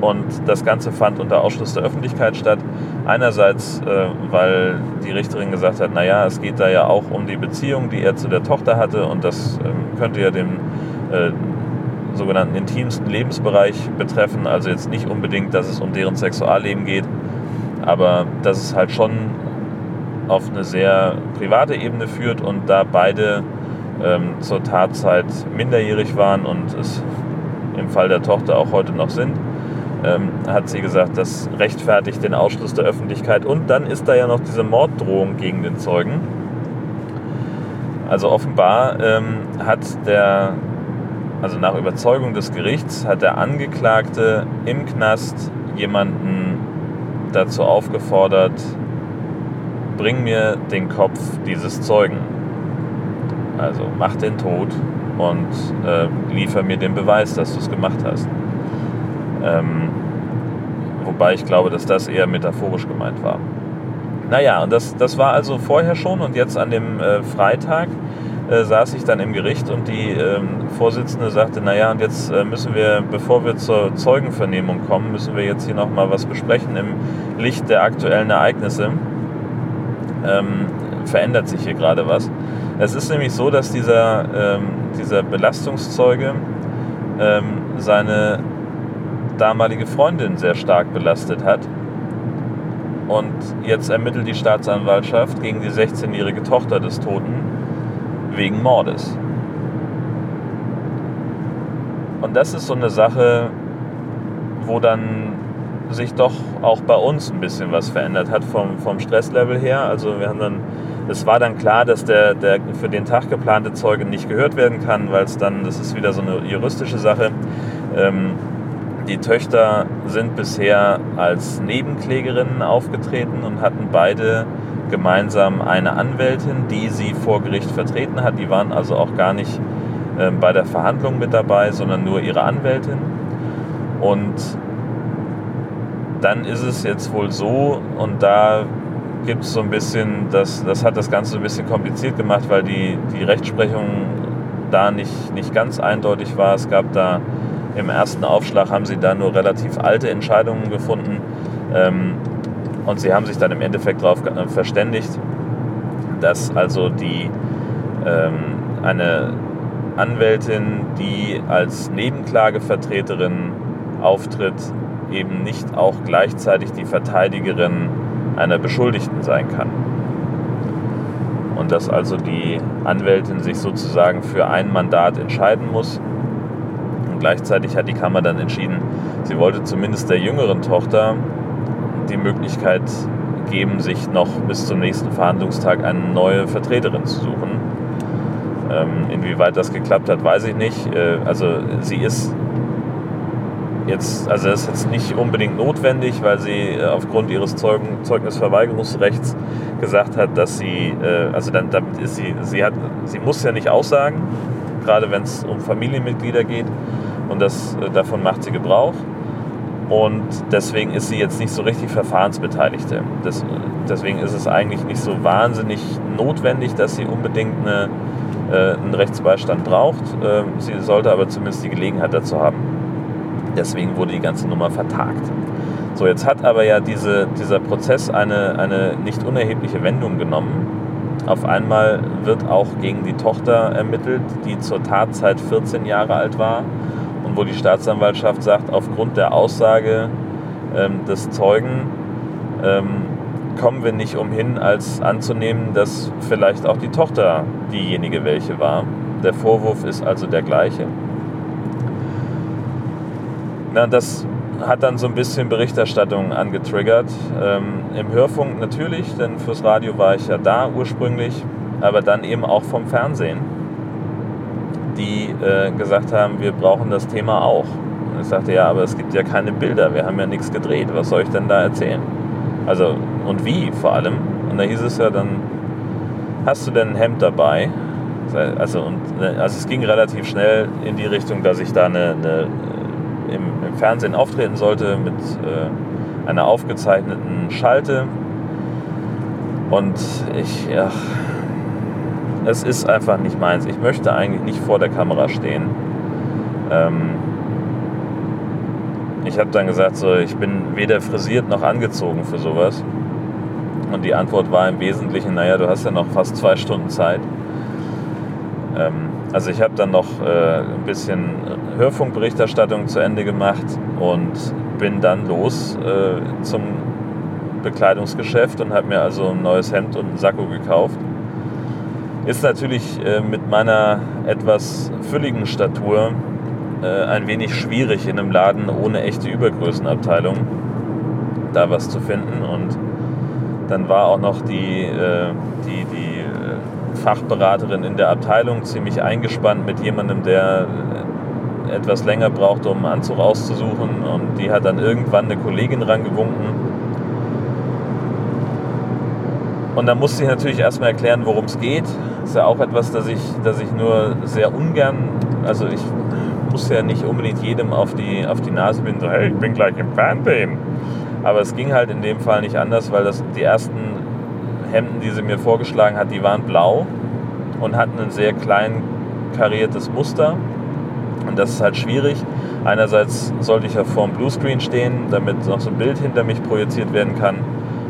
Und das Ganze fand unter Ausschluss der Öffentlichkeit statt. Einerseits, äh, weil die Richterin gesagt hat, naja, es geht da ja auch um die Beziehung, die er zu der Tochter hatte und das ähm, könnte ja den äh, sogenannten intimsten Lebensbereich betreffen. Also jetzt nicht unbedingt, dass es um deren Sexualleben geht, aber dass es halt schon auf eine sehr private Ebene führt und da beide ähm, zur Tatzeit minderjährig waren und es im Fall der Tochter auch heute noch sind, ähm, hat sie gesagt, das rechtfertigt den Ausschluss der Öffentlichkeit. Und dann ist da ja noch diese Morddrohung gegen den Zeugen. Also offenbar ähm, hat der, also nach Überzeugung des Gerichts, hat der Angeklagte im Knast jemanden dazu aufgefordert, bring mir den Kopf dieses Zeugen. Also mach den tot und äh, liefer mir den Beweis, dass du es gemacht hast. Ähm, wobei ich glaube, dass das eher metaphorisch gemeint war. Naja, und das, das war also vorher schon und jetzt an dem äh, Freitag äh, saß ich dann im Gericht und die ähm, Vorsitzende sagte, naja, und jetzt äh, müssen wir, bevor wir zur Zeugenvernehmung kommen, müssen wir jetzt hier nochmal was besprechen im Licht der aktuellen Ereignisse. Ähm, verändert sich hier gerade was. Es ist nämlich so, dass dieser, ähm, dieser Belastungszeuge ähm, seine damalige Freundin sehr stark belastet hat. Und jetzt ermittelt die Staatsanwaltschaft gegen die 16-jährige Tochter des Toten wegen Mordes. Und das ist so eine Sache, wo dann sich doch auch bei uns ein bisschen was verändert hat vom, vom Stresslevel her. Also wir haben dann, es war dann klar, dass der, der für den Tag geplante Zeuge nicht gehört werden kann, weil es dann, das ist wieder so eine juristische Sache. Ähm, die Töchter sind bisher als Nebenklägerinnen aufgetreten und hatten beide gemeinsam eine Anwältin, die sie vor Gericht vertreten hat. Die waren also auch gar nicht äh, bei der Verhandlung mit dabei, sondern nur ihre Anwältin. Und dann ist es jetzt wohl so, und da gibt es so ein bisschen, das, das hat das Ganze ein bisschen kompliziert gemacht, weil die, die Rechtsprechung da nicht, nicht ganz eindeutig war. Es gab da im ersten Aufschlag haben sie da nur relativ alte Entscheidungen gefunden. Ähm, und sie haben sich dann im Endeffekt darauf verständigt, dass also die ähm, eine Anwältin, die als Nebenklagevertreterin auftritt, eben nicht auch gleichzeitig die Verteidigerin einer Beschuldigten sein kann. Und dass also die Anwältin sich sozusagen für ein Mandat entscheiden muss. Und gleichzeitig hat die Kammer dann entschieden, sie wollte zumindest der jüngeren Tochter die Möglichkeit geben, sich noch bis zum nächsten Verhandlungstag eine neue Vertreterin zu suchen. Ähm, inwieweit das geklappt hat, weiß ich nicht. Äh, also sie ist jetzt, also ist jetzt nicht unbedingt notwendig, weil sie äh, aufgrund ihres Zeugen, Zeugnisverweigerungsrechts gesagt hat, dass sie, äh, also dann, damit ist sie, sie hat, sie muss ja nicht aussagen, gerade wenn es um Familienmitglieder geht und das, äh, davon macht sie Gebrauch. Und deswegen ist sie jetzt nicht so richtig Verfahrensbeteiligte. Das, deswegen ist es eigentlich nicht so wahnsinnig notwendig, dass sie unbedingt eine, äh, einen Rechtsbeistand braucht. Äh, sie sollte aber zumindest die Gelegenheit dazu haben. Deswegen wurde die ganze Nummer vertagt. So, jetzt hat aber ja diese, dieser Prozess eine, eine nicht unerhebliche Wendung genommen. Auf einmal wird auch gegen die Tochter ermittelt, die zur Tatzeit 14 Jahre alt war und wo die Staatsanwaltschaft sagt, aufgrund der Aussage ähm, des Zeugen ähm, kommen wir nicht umhin, als anzunehmen, dass vielleicht auch die Tochter diejenige welche war. Der Vorwurf ist also der gleiche. Na, das hat dann so ein bisschen Berichterstattung angetriggert. Ähm, Im Hörfunk natürlich, denn fürs Radio war ich ja da ursprünglich, aber dann eben auch vom Fernsehen, die äh, gesagt haben, wir brauchen das Thema auch. Und ich sagte, ja, aber es gibt ja keine Bilder, wir haben ja nichts gedreht, was soll ich denn da erzählen? Also, und wie vor allem? Und da hieß es ja dann, hast du denn ein Hemd dabei? Also, und, also es ging relativ schnell in die Richtung, dass ich da eine, eine im, im, Fernsehen auftreten sollte mit äh, einer aufgezeichneten Schalte. Und ich, ja, es ist einfach nicht meins. Ich möchte eigentlich nicht vor der Kamera stehen. Ähm, ich habe dann gesagt, so, ich bin weder frisiert noch angezogen für sowas. Und die Antwort war im Wesentlichen, naja, du hast ja noch fast zwei Stunden Zeit. Ähm, also ich habe dann noch äh, ein bisschen Hörfunkberichterstattung zu Ende gemacht und bin dann los äh, zum Bekleidungsgeschäft und habe mir also ein neues Hemd und einen Sakko gekauft. Ist natürlich äh, mit meiner etwas fülligen Statur äh, ein wenig schwierig in einem Laden ohne echte Übergrößenabteilung da was zu finden. Und dann war auch noch die, äh, die, die äh, Fachberaterin in der Abteilung ziemlich eingespannt mit jemandem, der äh, etwas länger brauchte, um einen Anzug auszusuchen. Und die hat dann irgendwann eine Kollegin rangewunken. Und dann musste ich natürlich erstmal erklären, worum es geht. ist ja auch etwas, das ich, das ich nur sehr ungern, also ich muss ja nicht unbedingt jedem auf die, auf die Nase binden, so, hey, ich bin gleich im Fernsehen. Aber es ging halt in dem Fall nicht anders, weil das, die ersten Hemden, die sie mir vorgeschlagen hat, die waren blau und hatten ein sehr klein kariertes Muster. Und das ist halt schwierig. Einerseits sollte ich ja vor dem Bluescreen stehen, damit noch so ein Bild hinter mich projiziert werden kann.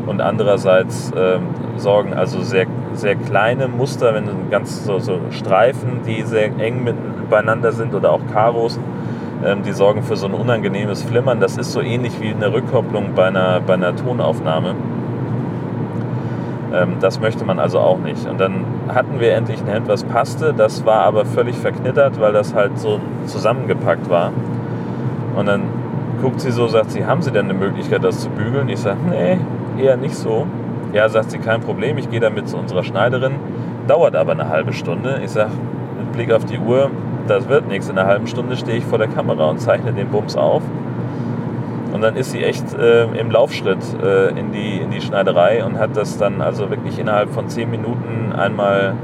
Und andererseits äh, sorgen also sehr, sehr kleine Muster, wenn ganz so, so Streifen, die sehr eng mit, beieinander sind oder auch Karos, ähm, die sorgen für so ein unangenehmes Flimmern. Das ist so ähnlich wie eine Rückkopplung bei einer, bei einer Tonaufnahme. Ähm, das möchte man also auch nicht. Und dann hatten wir endlich ein Hemd, was passte. Das war aber völlig verknittert, weil das halt so zusammengepackt war. Und dann guckt sie so, sagt sie, haben Sie denn eine Möglichkeit, das zu bügeln? Ich sage, nee, eher nicht so. Ja, sagt sie, kein Problem, ich gehe damit zu unserer Schneiderin. Dauert aber eine halbe Stunde. Ich sage, mit Blick auf die Uhr, das wird nichts. In einer halben Stunde stehe ich vor der Kamera und zeichne den Bums auf. Und dann ist sie echt äh, im Laufschritt äh, in, die, in die Schneiderei und hat das dann also wirklich innerhalb von zehn Minuten einmal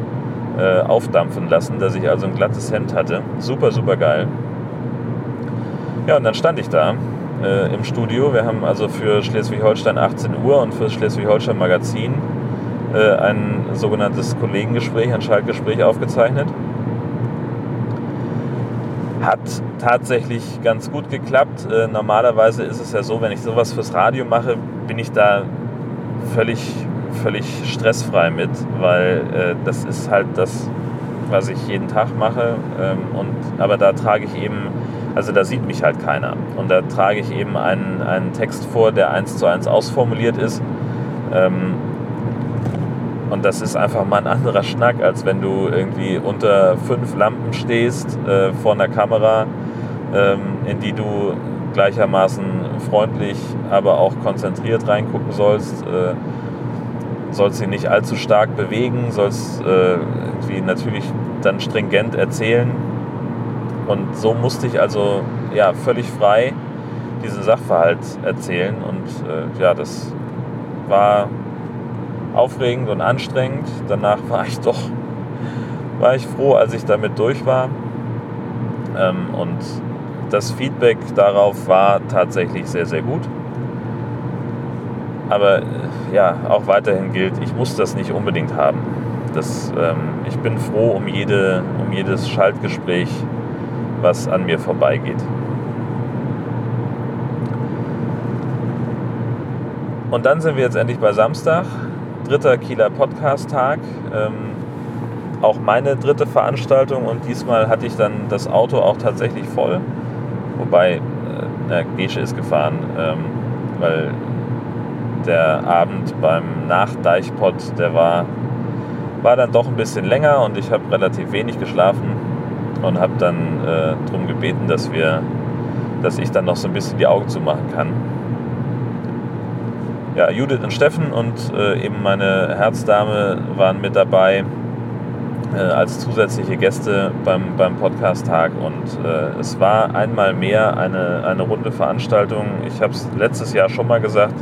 äh, aufdampfen lassen, dass ich also ein glattes Hemd hatte. Super, super geil. Ja, und dann stand ich da äh, im Studio. Wir haben also für Schleswig-Holstein 18 Uhr und für das Schleswig-Holstein Magazin äh, ein sogenanntes Kollegengespräch, ein Schaltgespräch aufgezeichnet. Hat tatsächlich ganz gut geklappt. Äh, normalerweise ist es ja so, wenn ich sowas fürs Radio mache, bin ich da völlig, völlig stressfrei mit, weil äh, das ist halt das, was ich jeden Tag mache. Ähm, und, aber da trage ich eben, also da sieht mich halt keiner. Und da trage ich eben einen, einen Text vor, der eins zu eins ausformuliert ist. Ähm, und das ist einfach mal ein anderer Schnack, als wenn du irgendwie unter fünf Lampen stehst äh, vor einer Kamera, ähm, in die du gleichermaßen freundlich, aber auch konzentriert reingucken sollst. Äh, sollst sie nicht allzu stark bewegen, sollst äh, irgendwie natürlich dann stringent erzählen. Und so musste ich also ja völlig frei diesen Sachverhalt erzählen. Und äh, ja, das war aufregend und anstrengend. Danach war ich doch war ich froh, als ich damit durch war. Ähm, und das Feedback darauf war tatsächlich sehr, sehr gut. Aber äh, ja, auch weiterhin gilt, ich muss das nicht unbedingt haben. Das, ähm, ich bin froh um, jede, um jedes Schaltgespräch, was an mir vorbeigeht. Und dann sind wir jetzt endlich bei Samstag, dritter Kieler Podcast-Tag. Ähm, auch meine dritte Veranstaltung und diesmal hatte ich dann das Auto auch tatsächlich voll. Wobei, äh, Gesche ist gefahren, ähm, weil der Abend beim Nachdeichpott, der war, war dann doch ein bisschen länger und ich habe relativ wenig geschlafen und habe dann äh, darum gebeten, dass wir, dass ich dann noch so ein bisschen die Augen zumachen kann. Ja, Judith und Steffen und äh, eben meine Herzdame waren mit dabei äh, als zusätzliche Gäste beim, beim Podcast-Tag und äh, es war einmal mehr eine, eine runde Veranstaltung. Ich habe es letztes Jahr schon mal gesagt,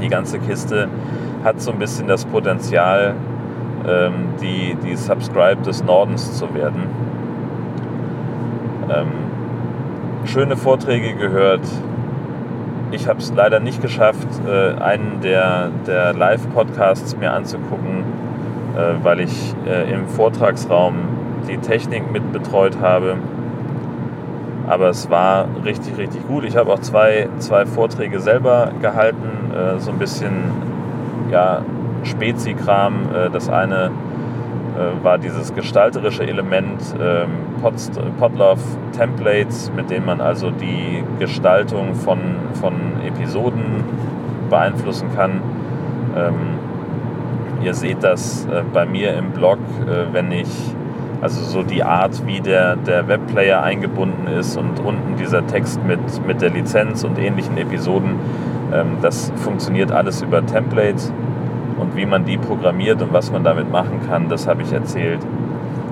die ganze Kiste hat so ein bisschen das Potenzial, ähm, die, die Subscribe des Nordens zu werden. Ähm, schöne Vorträge gehört. Ich habe es leider nicht geschafft, äh, einen der, der Live-Podcasts mir anzugucken, äh, weil ich äh, im Vortragsraum die Technik mit betreut habe. Aber es war richtig, richtig gut. Ich habe auch zwei, zwei Vorträge selber gehalten, äh, so ein bisschen ja, Spezi-Kram. Äh, das eine war dieses gestalterische Element ähm, Podlove Templates, mit denen man also die Gestaltung von, von Episoden beeinflussen kann. Ähm, ihr seht das äh, bei mir im Blog, äh, wenn ich Also so die Art, wie der, der Webplayer eingebunden ist und unten dieser Text mit, mit der Lizenz und ähnlichen Episoden, ähm, das funktioniert alles über Templates und wie man die programmiert und was man damit machen kann, das habe ich erzählt.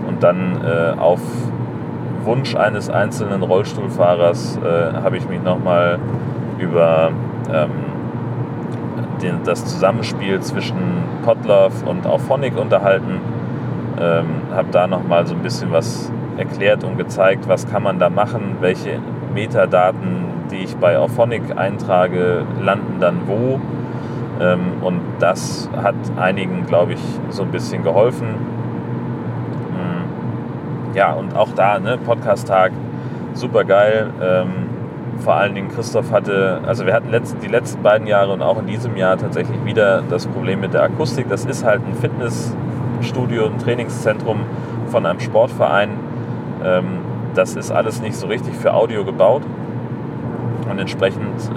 Und dann äh, auf Wunsch eines einzelnen Rollstuhlfahrers äh, habe ich mich nochmal über ähm, den, das Zusammenspiel zwischen Podlove und Auphonic unterhalten. Ähm, habe da nochmal so ein bisschen was erklärt und gezeigt, was kann man da machen, welche Metadaten, die ich bei Auphonic eintrage, landen dann wo. Ähm, und das hat einigen, glaube ich, so ein bisschen geholfen. Mm, Ja, und auch da, ne, Podcast-Tag, super geil. Ähm, vor allen Dingen Christoph hatte, also wir hatten letzt, die letzten beiden Jahre und auch in diesem Jahr tatsächlich wieder das Problem mit der Akustik. Das ist halt ein Fitnessstudio, ein Trainingszentrum von einem Sportverein. Ähm, das ist alles nicht so richtig für Audio gebaut. Und entsprechend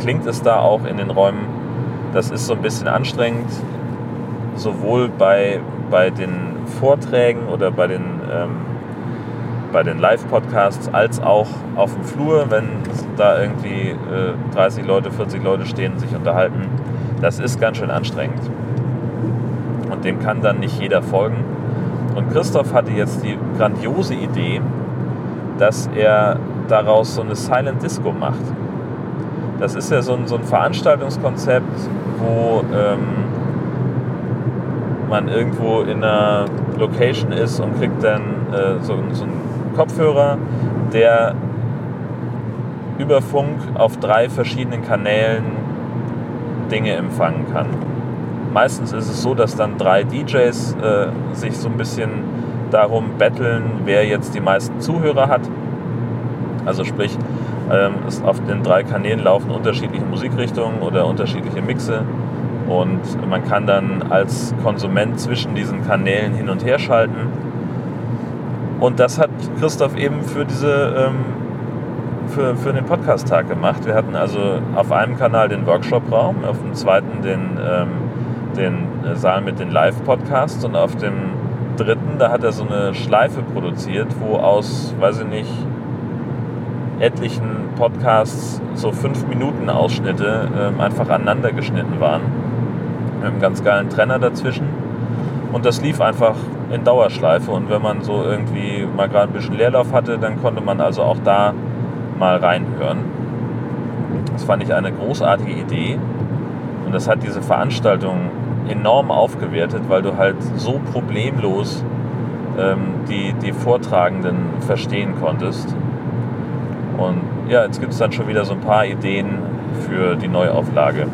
klingt es da auch in den Räumen. Das ist so ein bisschen anstrengend, sowohl bei, bei den Vorträgen oder bei den, ähm, den Live-Podcasts als auch auf dem Flur, wenn da irgendwie äh, 30 Leute, 40 Leute stehen und sich unterhalten. Das ist ganz schön anstrengend. Und dem kann dann nicht jeder folgen. Und Christoph hatte jetzt die grandiose Idee, dass er daraus so eine Silent Disco macht. Das ist ja so ein, so ein Veranstaltungskonzept, wo ähm, man irgendwo in einer Location ist und kriegt dann äh, so, so einen Kopfhörer, der über Funk auf drei verschiedenen Kanälen Dinge empfangen kann. Meistens ist es so, dass dann drei DJs äh, sich so ein bisschen darum betteln, wer jetzt die meisten Zuhörer hat. Also sprich, ähm, es auf den drei Kanälen laufen unterschiedliche Musikrichtungen oder unterschiedliche Mixe und man kann dann als Konsument zwischen diesen Kanälen hin und her schalten. Und das hat Christoph eben für diese ähm, für, für den Podcast-Tag gemacht. Wir hatten also auf einem Kanal den Workshop-Raum, auf dem zweiten den, ähm, den Saal mit den Live-Podcasts und auf dem dritten, da hat er so eine Schleife produziert, wo aus, weiß ich nicht, etlichen Podcasts so 5 Minuten Ausschnitte ähm, einfach aneinander geschnitten waren. Mit einem ganz geilen Trenner dazwischen. Und das lief einfach in Dauerschleife. Und wenn man so irgendwie mal gerade ein bisschen Leerlauf hatte, dann konnte man also auch da mal reinhören. Das fand ich eine großartige Idee. Und das hat diese Veranstaltung enorm aufgewertet, weil du halt so problemlos ähm, die, die Vortragenden verstehen konntest. Und ja, jetzt gibt es dann schon wieder so ein paar Ideen für die Neuauflage.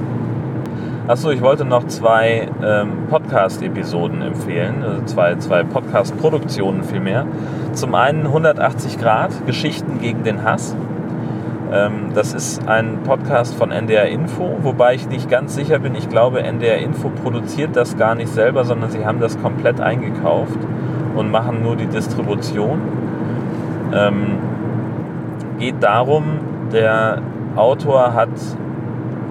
Achso, ich wollte noch zwei ähm, Podcast-Episoden empfehlen, also zwei, zwei Podcast-Produktionen vielmehr. Zum einen 180 Grad Geschichten gegen den Hass. Ähm, das ist ein Podcast von NDR Info, wobei ich nicht ganz sicher bin. Ich glaube, NDR Info produziert das gar nicht selber, sondern sie haben das komplett eingekauft und machen nur die Distribution. Ähm, geht darum, der Autor hat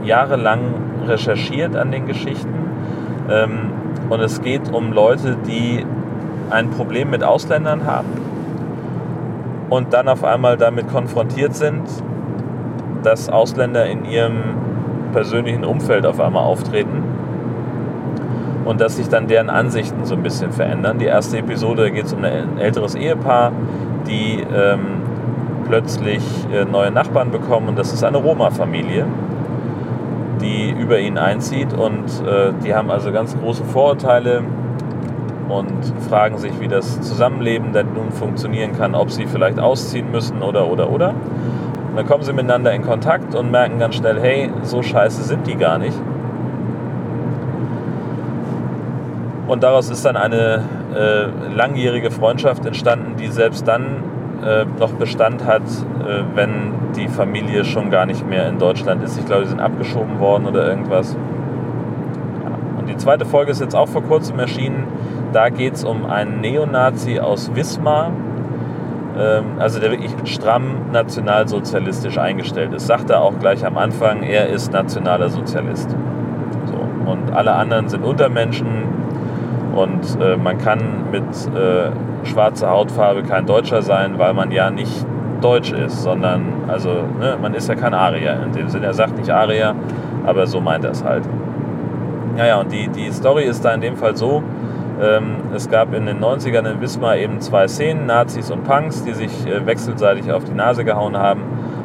jahrelang recherchiert an den Geschichten ähm, und es geht um Leute, die ein Problem mit Ausländern haben und dann auf einmal damit konfrontiert sind, dass Ausländer in ihrem persönlichen Umfeld auf einmal auftreten und dass sich dann deren Ansichten so ein bisschen verändern. Die erste Episode geht es um ein älteres Ehepaar, die ähm, plötzlich äh, neue Nachbarn bekommen und das ist eine Roma-Familie, die über ihn einzieht und äh, die haben also ganz große Vorurteile und fragen sich, wie das Zusammenleben denn nun funktionieren kann, ob sie vielleicht ausziehen müssen oder oder oder. Und dann kommen sie miteinander in Kontakt und merken ganz schnell, hey, so scheiße sind die gar nicht. Und daraus ist dann eine äh, langjährige Freundschaft entstanden, die selbst dann äh, noch Bestand hat, äh, wenn die Familie schon gar nicht mehr in Deutschland ist. Ich glaube, die sind abgeschoben worden oder irgendwas. Ja. Und die zweite Folge ist jetzt auch vor kurzem erschienen. Da geht es um einen Neonazi aus Wismar, ähm, also der wirklich stramm nationalsozialistisch eingestellt ist. Sagt er auch gleich am Anfang, er ist nationaler Sozialist. So. Und alle anderen sind Untermenschen Und äh, man kann mit äh, schwarzer Hautfarbe kein Deutscher sein, weil man ja nicht deutsch ist, sondern, also, ne, man ist ja kein Arier in dem Sinne. Er sagt nicht Arier, aber so meint er es halt. Naja, und die, die Story ist da in dem Fall so, ähm, es gab in den 90ern in Wismar eben zwei Szenen, Nazis und Punks, die sich äh, wechselseitig auf die Nase gehauen haben.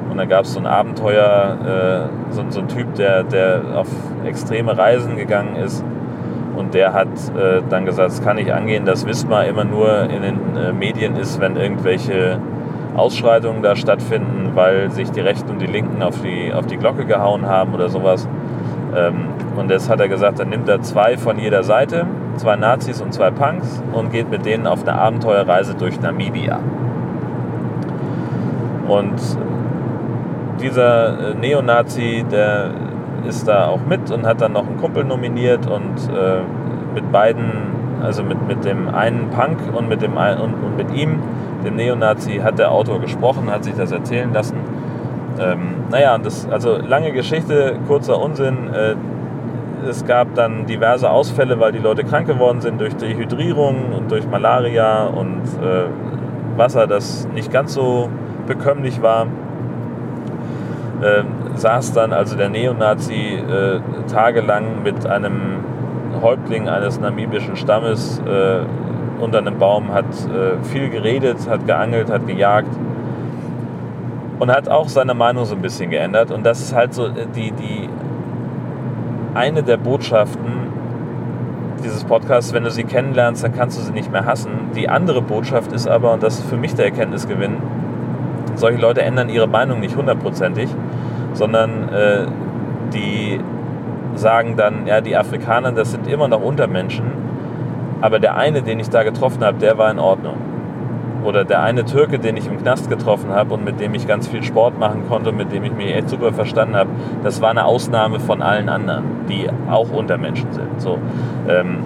Und dann gab es so ein Abenteuer, äh, so, so ein Typ, der, der auf extreme Reisen gegangen ist. Und der hat äh, dann gesagt, es kann nicht angehen, dass Wismar immer nur in den äh, Medien ist, wenn irgendwelche Ausschreitungen da stattfinden, weil sich die Rechten und die Linken auf die, auf die Glocke gehauen haben oder sowas. Ähm, und das hat er gesagt, dann nimmt er zwei von jeder Seite, zwei Nazis und zwei Punks und geht mit denen auf eine Abenteuerreise durch Namibia. Und dieser äh, Neonazi, der ist da auch mit und hat dann noch einen Kumpel nominiert und äh, mit beiden, also mit, mit dem einen Punk und mit, dem, und, und mit ihm, dem Neonazi, hat der Autor gesprochen, hat sich das erzählen lassen. Ähm, naja, das, also lange Geschichte, kurzer Unsinn. Äh, es gab dann diverse Ausfälle, weil die Leute krank geworden sind durch Dehydrierung und durch Malaria und äh, Wasser, das nicht ganz so bekömmlich war. Ähm, saß dann also der Neonazi äh, tagelang mit einem Häuptling eines namibischen Stammes äh, unter einem Baum, hat äh, viel geredet, hat geangelt, hat gejagt und hat auch seine Meinung so ein bisschen geändert. Und das ist halt so äh, die, die eine der Botschaften dieses Podcasts, wenn du sie kennenlernst, dann kannst du sie nicht mehr hassen. Die andere Botschaft ist aber, und das ist für mich der Erkenntnisgewinn, solche Leute ändern ihre Meinung nicht hundertprozentig, sondern äh, die sagen dann, ja, die Afrikaner, das sind immer noch Untermenschen, aber der eine, den ich da getroffen habe, der war in Ordnung. Oder der eine Türke, den ich im Knast getroffen habe und mit dem ich ganz viel Sport machen konnte mit dem ich mich echt super verstanden habe, das war eine Ausnahme von allen anderen, die auch Untermenschen sind. So, ähm,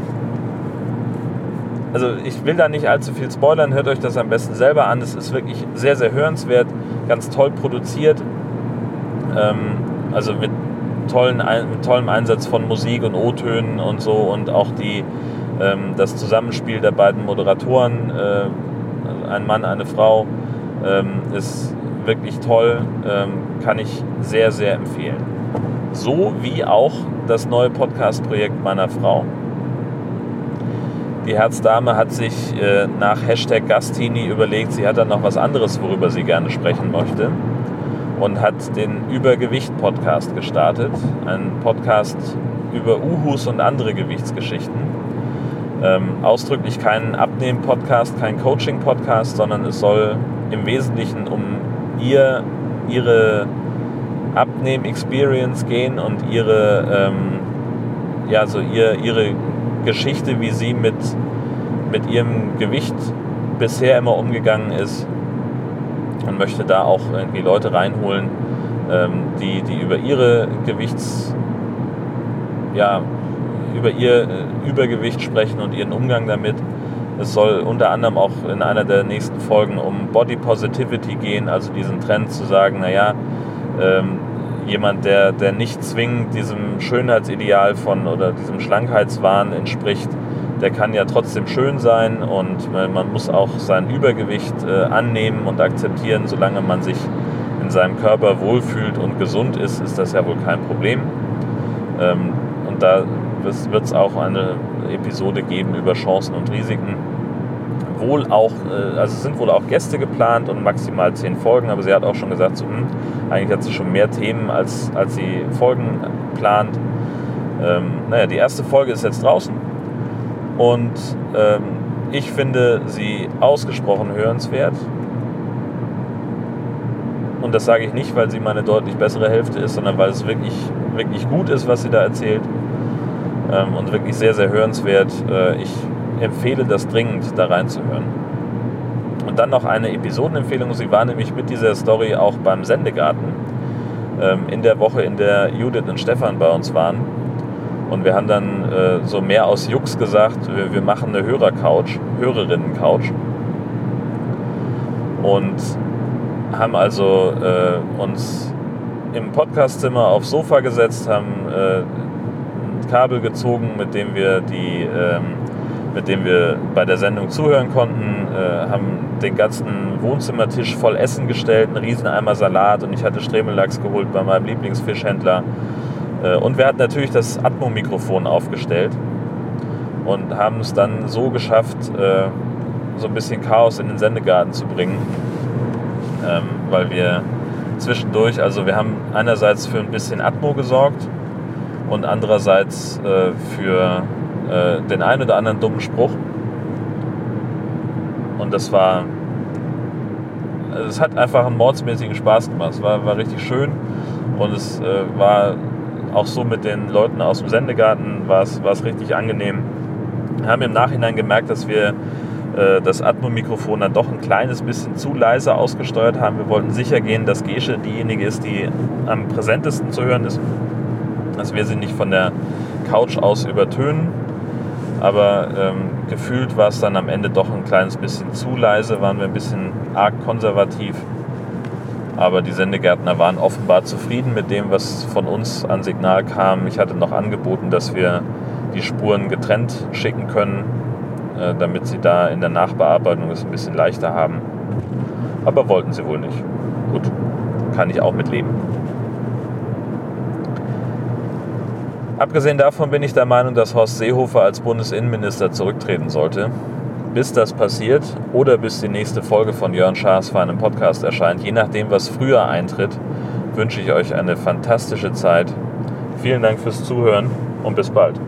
also ich will da nicht allzu viel spoilern, hört euch das am besten selber an. Es ist wirklich sehr, sehr hörenswert, ganz toll produziert. Ähm, also mit, tollen, mit tollem Einsatz von Musik und O-Tönen und so und auch die, ähm, das Zusammenspiel der beiden Moderatoren, äh, ein Mann, eine Frau, ähm, ist wirklich toll, kann ich sehr, sehr empfehlen. So wie auch das neue Podcast-Projekt meiner Frau. Die Herzdame hat sich äh, nach Hashtag Gastini überlegt, sie hat dann noch was anderes, worüber sie gerne sprechen möchte. Und hat den Übergewicht-Podcast gestartet. Ein Podcast über Uhus und andere Gewichtsgeschichten. Ähm, ausdrücklich kein Abnehmen-Podcast, kein Coaching-Podcast, sondern es soll im Wesentlichen um ihr, ihre Abnehm-Experience gehen und ihre, ähm, ja, so ihr, ihre Geschichte, wie sie mit, mit ihrem Gewicht bisher immer umgegangen ist und möchte da auch irgendwie Leute reinholen, ähm, die, die über ihre Gewichts, ja, über ihr äh, Übergewicht sprechen und ihren Umgang damit. Es soll unter anderem auch in einer der nächsten Folgen um Body Positivity gehen, also diesen Trend zu sagen, naja, ähm, jemand, der, der nicht zwingend diesem Schönheitsideal von oder diesem Schlankheitswahn entspricht, der kann ja trotzdem schön sein und man muss auch sein Übergewicht äh, annehmen und akzeptieren, solange man sich in seinem Körper wohlfühlt und gesund ist, ist das ja wohl kein Problem. Ähm, und da wird es auch eine Episode geben über Chancen und Risiken. Wohl auch, äh, also es sind wohl auch Gäste geplant und maximal zehn Folgen, aber sie hat auch schon gesagt, so, hm, eigentlich hat sie schon mehr Themen, als, als sie Folgen plant. Ähm, naja, die erste Folge ist jetzt draußen und ähm, ich finde sie ausgesprochen hörenswert. Und das sage ich nicht, weil sie meine deutlich bessere Hälfte ist, sondern weil es wirklich, wirklich gut ist, was sie da erzählt. Ähm, und wirklich sehr, sehr hörenswert. Äh, ich empfehle das dringend, da reinzuhören. Und dann noch eine Episodenempfehlung. Sie war nämlich mit dieser Story auch beim Sendegarten ähm, in der Woche, in der Judith und Stefan bei uns waren. Und wir haben dann äh, so mehr aus Jux gesagt, wir, wir machen eine Hörercouch, Hörerinnen-Couch. Und haben also äh, uns im Podcastzimmer aufs Sofa gesetzt, haben äh, ein Kabel gezogen, mit dem wir die ähm, mit dem wir bei der Sendung zuhören konnten, äh, haben den ganzen Wohnzimmertisch voll Essen gestellt, einen riesen Eimer Salat und ich hatte Stremellachs geholt bei meinem Lieblingsfischhändler. Äh, und wir hatten natürlich das Atmo-Mikrofon aufgestellt und haben es dann so geschafft, äh, so ein bisschen Chaos in den Sendegarten zu bringen, ähm, weil wir zwischendurch, also wir haben einerseits für ein bisschen Atmo gesorgt und andererseits äh, für den einen oder anderen dummen Spruch. Und das war, es hat einfach einen mordsmäßigen Spaß gemacht. Es war, war richtig schön und es war auch so mit den Leuten aus dem Sendegarten war es, richtig angenehm. Wir haben im Nachhinein gemerkt, dass wir äh, das Atmo-Mikrofon dann doch ein kleines bisschen zu leise ausgesteuert haben. Wir wollten sicher gehen, dass Gesche diejenige ist, die am präsentesten zu hören ist. Dass wir sie nicht von der Couch aus übertönen. Aber ähm, gefühlt war es dann am Ende doch ein kleines bisschen zu leise, waren wir ein bisschen arg konservativ. Aber die Sendegärtner waren offenbar zufrieden mit dem, was von uns an Signal kam. Ich hatte noch angeboten, dass wir die Spuren getrennt schicken können, äh, damit sie da in der Nachbearbeitung es ein bisschen leichter haben. Aber wollten sie wohl nicht. Gut, kann ich auch mitleben. Abgesehen davon bin ich der Meinung, dass Horst Seehofer als Bundesinnenminister zurücktreten sollte. Bis das passiert oder bis die nächste Folge von Jörn Schaas für einen Podcast erscheint, je nachdem, was früher eintritt, wünsche ich euch eine fantastische Zeit. Vielen Dank fürs Zuhören und bis bald.